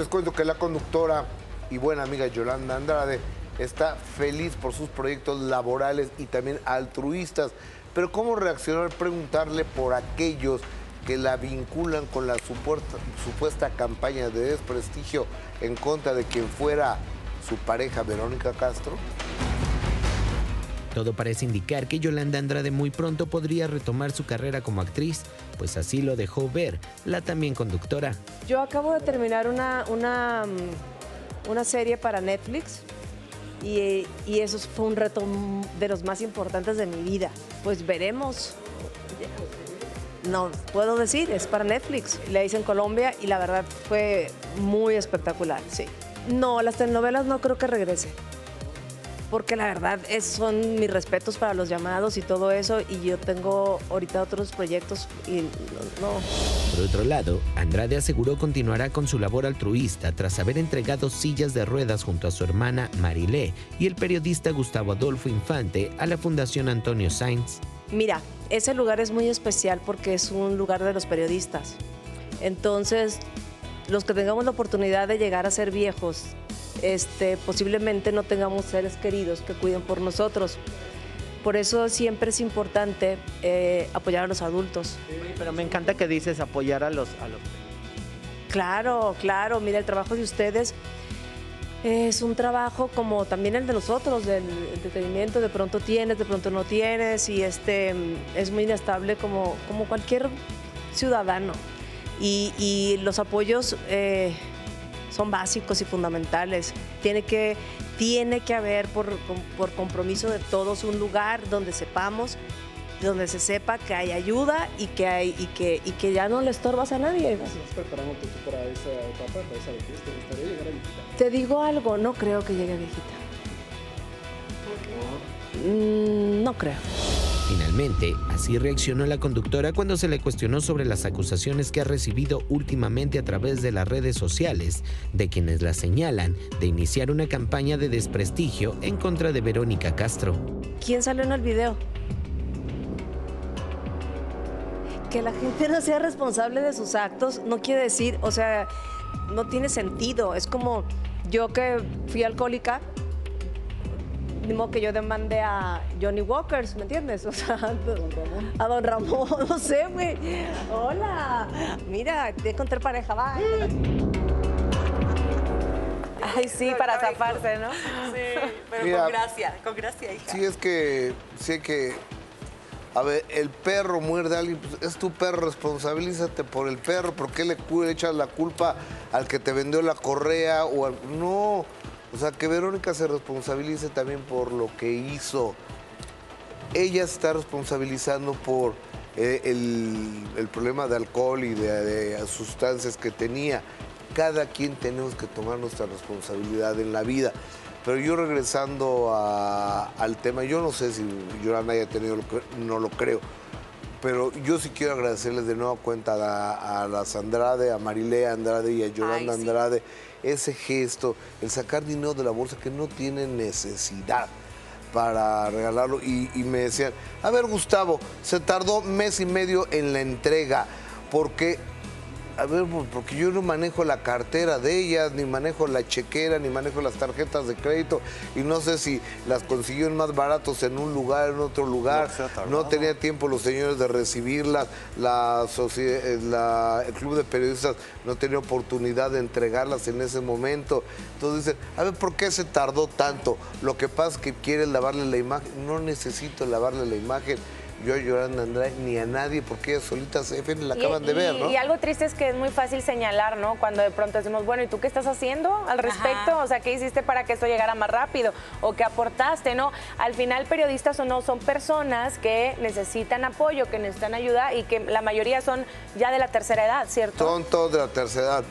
les cuento que la conductora y buena amiga Yolanda Andrade está feliz por sus proyectos laborales y también altruistas. Pero ¿cómo reaccionar preguntarle por aquellos que la vinculan con la supuesta, supuesta campaña de desprestigio en contra de quien fuera su pareja Verónica Castro? Todo parece indicar que Yolanda Andrade muy pronto podría retomar su carrera como actriz, pues así lo dejó ver la también conductora. Yo acabo de terminar una, una, una serie para Netflix y, y, eso fue un reto de los más importantes de mi vida. Pues veremos. No puedo decir, es para Netflix. La hice en Colombia y la verdad fue muy espectacular, sí. No, las telenovelas no creo que regrese porque la verdad es, son mis respetos para los llamados y todo eso, y yo tengo ahorita otros proyectos y no. Por otro lado, Andrade aseguró continuará con su labor altruista tras haber entregado sillas de ruedas junto a su hermana Marilé y el periodista Gustavo Adolfo Infante a la Fundación Antonio Sainz. Mira, ese lugar es muy especial porque es un lugar de los periodistas. Entonces, los que tengamos la oportunidad de llegar a ser viejos este, posiblemente no tengamos seres queridos que cuiden por nosotros. Por eso siempre es importante eh, apoyar a los adultos. pero me encanta que dices apoyar a los, a los... Claro, claro. Mira, el trabajo de ustedes es un trabajo como también el de nosotros, del entretenimiento. De pronto tienes, de pronto no tienes y este es muy inestable como, como cualquier ciudadano. Y, los apoyos... Eh, son básicos y fundamentales. Tiene que, tiene que haber por, por compromiso de todos un lugar donde sepamos donde se sepa que hay ayuda y que hay y que y que ya no le estorbas a nadie. ¿Estás preparándote tú para esa etapa, para esa vejez? ¿Te gustaría llegar a viejita? Te digo algo, no creo que llegue a viejita. ¿Por qué? Mm, no creo. Finalmente, así reaccionó la conductora cuando se le cuestionó sobre las acusaciones que ha recibido últimamente a través de las redes sociales, de quienes la señalan de iniciar una campaña de desprestigio en contra de Verónica Castro. ¿Quién salió en el video? Que la gente no sea responsable de sus actos no quiere decir, o sea, no tiene sentido. Es como yo que fui alcohólica ni que yo demande a Johnny Walkers, ¿me entiendes? O sea, a Don Ramón, no sé, güey. Hola, mira, te encontré pareja, va. Ay, sí, para zafarse, ¿no? Sí, pero con gracia, con gracia, hija. Sí, es que, sí que, a ver, el perro muerde a alguien, pues, es tu perro, responsabilízate por el perro, ¿por qué le echas la culpa al que te vendió la correa o al... No, o sea, que Verónica se responsabilice también por lo que hizo. Ella está responsabilizando por eh, el, problema de alcohol y de, sustancias que tenía. Cada quien tenemos que tomar nuestra responsabilidad en la vida. Pero yo regresando al tema, yo no sé si Yolanda haya tenido, no lo creo, pero yo sí quiero agradecerles de nuevo cuenta a, a las Andrade, a Marilea Andrade y a Yolanda Andrade ese gesto, el sacar dinero de la bolsa que no tiene necesidad para regalarlo. Y, me decían, a ver Gustavo, se tardó mes y medio en la entrega porque a ver, pues, porque yo no manejo la cartera de ellas, ni manejo la chequera, ni manejo las tarjetas de crédito, y no sé si las consiguieron más baratos en un lugar, en otro lugar. No, tenía tiempo los señores de recibirlas, la, eh, la, el club de periodistas no tenía oportunidad de entregarlas en ese momento. Entonces dicen, a ver, ¿por qué se tardó tanto? Lo que pasa es que quieren lavarle la imagen. No necesito lavarle la imagen yo a Yolanda Andrade ni a nadie porque ellas solitas se la acaban de ver, ¿no? Y algo triste es que es muy fácil señalar, ¿no? Cuando de pronto decimos, bueno, ¿y tú qué estás haciendo al respecto? O sea, ¿qué hiciste para que esto llegara más rápido? ¿O qué aportaste, no? Al final, periodistas o no, son personas que necesitan apoyo, que necesitan ayuda y que la mayoría son ya de la tercera edad, ¿cierto? Son todos de la tercera edad.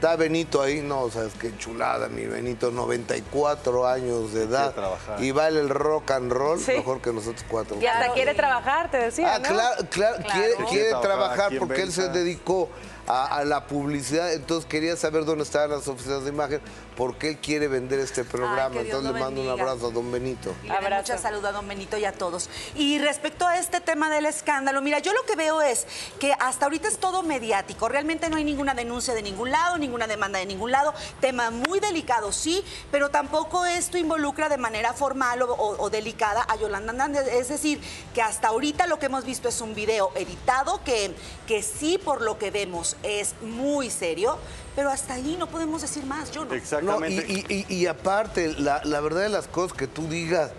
Está Benito ahí, no, sabes qué chulada, mi Benito, 94 años de edad. Y vale el rock and roll mejor que nosotros cuatro. Y hasta quiere trabajar, te decía. Ah, claro, claro, quiere, trabajar, porque él se dedicó a, la publicidad. Entonces quería saber dónde estaban las oficinas de imagen, por qué él quiere vender este programa. Entonces le mando un abrazo a don Benito. Y mucha salud a don Benito y a todos. Y respecto a este tema del escándalo, mira, yo lo que veo es que hasta ahorita es todo mediático. Realmente no hay ninguna denuncia de ningún lado, ninguna demanda de ningún lado. Tema muy delicado, sí, pero tampoco esto involucra de manera formal o, delicada a Yolanda Hernández. Es decir, que hasta ahorita lo que hemos visto es un video editado que, que sí, por lo que vemos, es muy serio, pero hasta ahí no podemos decir más, yo no. Exactamente. y, aparte, la, verdad de las cosas que tú digas,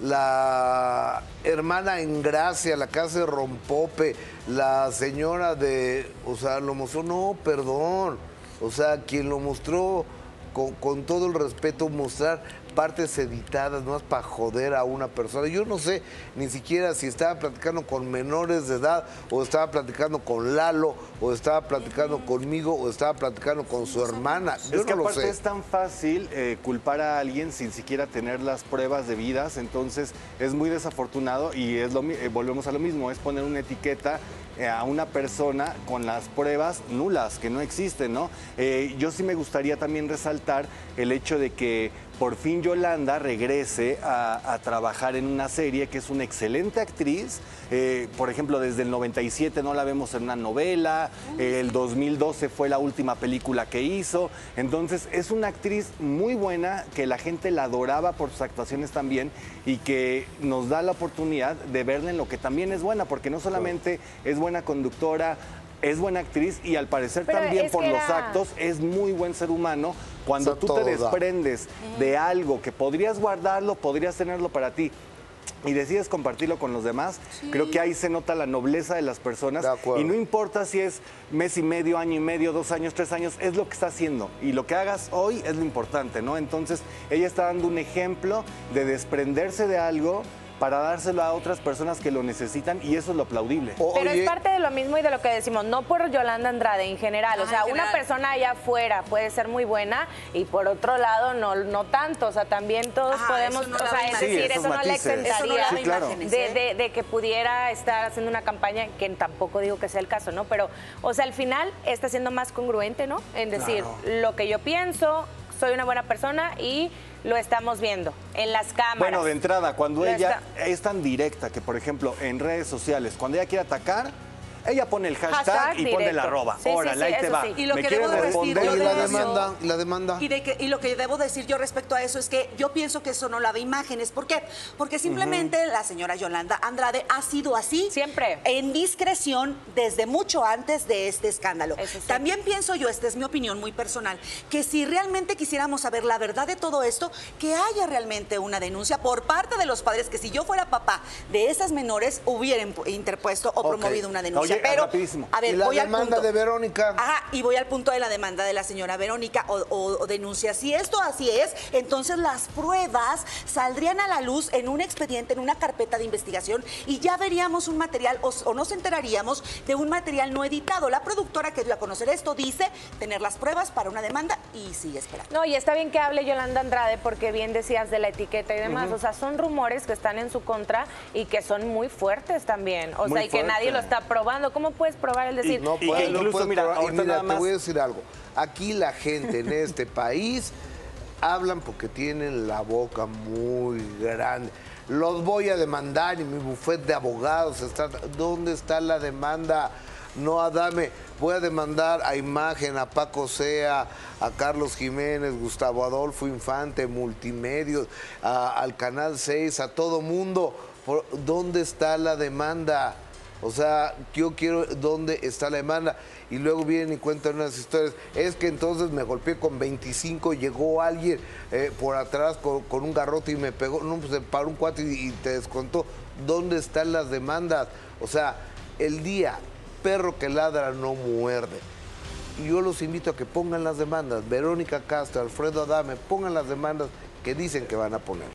la hermana en gracia, la casa de Rompope, la señora de, o sea, lo mostró, no, perdón, o sea, quien lo mostró con, con todo el respeto, mostrar partes editadas, no es para joder a una persona. Yo no sé ni siquiera si estaba platicando con menores de edad, o estaba platicando con Lalo, o estaba platicando conmigo, o estaba platicando con su hermana. Yo es que no aparte lo sé. es tan fácil eh, culpar a alguien sin siquiera tener las pruebas debidas, entonces es muy desafortunado y es lo, eh, volvemos a lo mismo, es poner una etiqueta eh, a una persona con las pruebas nulas, que no existen, ¿no? yo sí me gustaría también resaltar el hecho de que por fin Yolanda regrese a, trabajar en una serie que es una excelente actriz. Eh, por ejemplo, desde el 97 no la vemos en una novela, el 2012 fue la última película que hizo. Entonces es una actriz muy buena, que la gente la adoraba por sus actuaciones también y que nos da la oportunidad de verla en lo que también es buena, porque no solamente es buena conductora, es buena actriz y al parecer también por los actos es muy buen ser humano. Cuando tú te desprendes de algo que podrías guardarlo, podrías tenerlo para ti y decides compartirlo con los demás, creo que ahí se nota la nobleza de las personas. y no importa si es mes y medio, año y medio, dos años, tres años, es lo que está haciendo. Y lo que hagas hoy es lo importante, ¿no? Entonces, ella está dando un ejemplo de desprenderse de algo para dárselo a otras personas que lo necesitan y eso es lo aplaudible. Pero es parte de lo mismo y de lo que decimos, no por Yolanda Andrade en general, o sea, una persona allá afuera puede ser muy buena y por otro lado no, no tanto, o sea, también todos podemos, o sea, es decir, eso no le exentaría de, de, que pudiera estar haciendo una campaña, que tampoco digo que sea el caso, ¿no? Pero, o sea, al final está siendo más congruente, ¿no? En decir, lo que yo pienso, soy una buena persona y lo estamos viendo en las cámaras. Bueno, de entrada, cuando ella es tan directa que, por ejemplo, en redes sociales, cuando ella quiere atacar, ella pone el hashtag, y pone la arroba. Ahora, sí, te va. Y lo que debo decir, y la demanda, la demanda. Y, de que, y, lo que debo decir yo respecto a eso es que yo pienso que eso no lava imágenes. ¿Por qué? Porque simplemente la señora Yolanda Andrade ha sido así. Siempre. En discreción desde mucho antes de este escándalo. También pienso yo, esta es mi opinión muy personal, que si realmente quisiéramos saber la verdad de todo esto, que haya realmente una denuncia por parte de los padres, que si yo fuera papá de esas menores, hubiera interpuesto o promovido una denuncia pero a ver, la voy demanda al punto. de Verónica. Ajá, y voy al punto de la demanda de la señora Verónica o, denuncia. Si esto así es, entonces las pruebas saldrían a la luz en un expediente, en una carpeta de investigación y ya veríamos un material o, nos enteraríamos de un material no editado. La productora que dio a conocer esto dice tener las pruebas para una demanda y sigue esperando. No, y está bien que hable Yolanda Andrade porque bien decías de la etiqueta y demás. O sea, son rumores que están en su contra y que son muy fuertes también. O sea, y que nadie lo está probando ¿Cómo puedes probar el decir? no, puedo, incluso, mira, te voy a decir algo. Aquí la gente en este país hablan porque tienen la boca muy grande. Los voy a demandar y mi bufete de abogados está. ¿Dónde está la demanda? No, Adame, voy a demandar a Imagen, a Paco Sea, a Carlos Jiménez, Gustavo Adolfo Infante, Multimedios, al Canal 6, a todo mundo. ¿Dónde está la demanda? O sea, yo quiero dónde está la demanda. Y luego vienen y cuentan unas historias. Es que entonces me golpeé con 25, llegó alguien eh, por atrás con, un garrote y me pegó. No, pues paró un cuate y, te descontó. ¿Dónde están las demandas? O sea, el día perro que ladra no muerde. Y yo los invito a que pongan las demandas. Verónica Castro, Alfredo Adame, pongan las demandas que dicen que van a poner.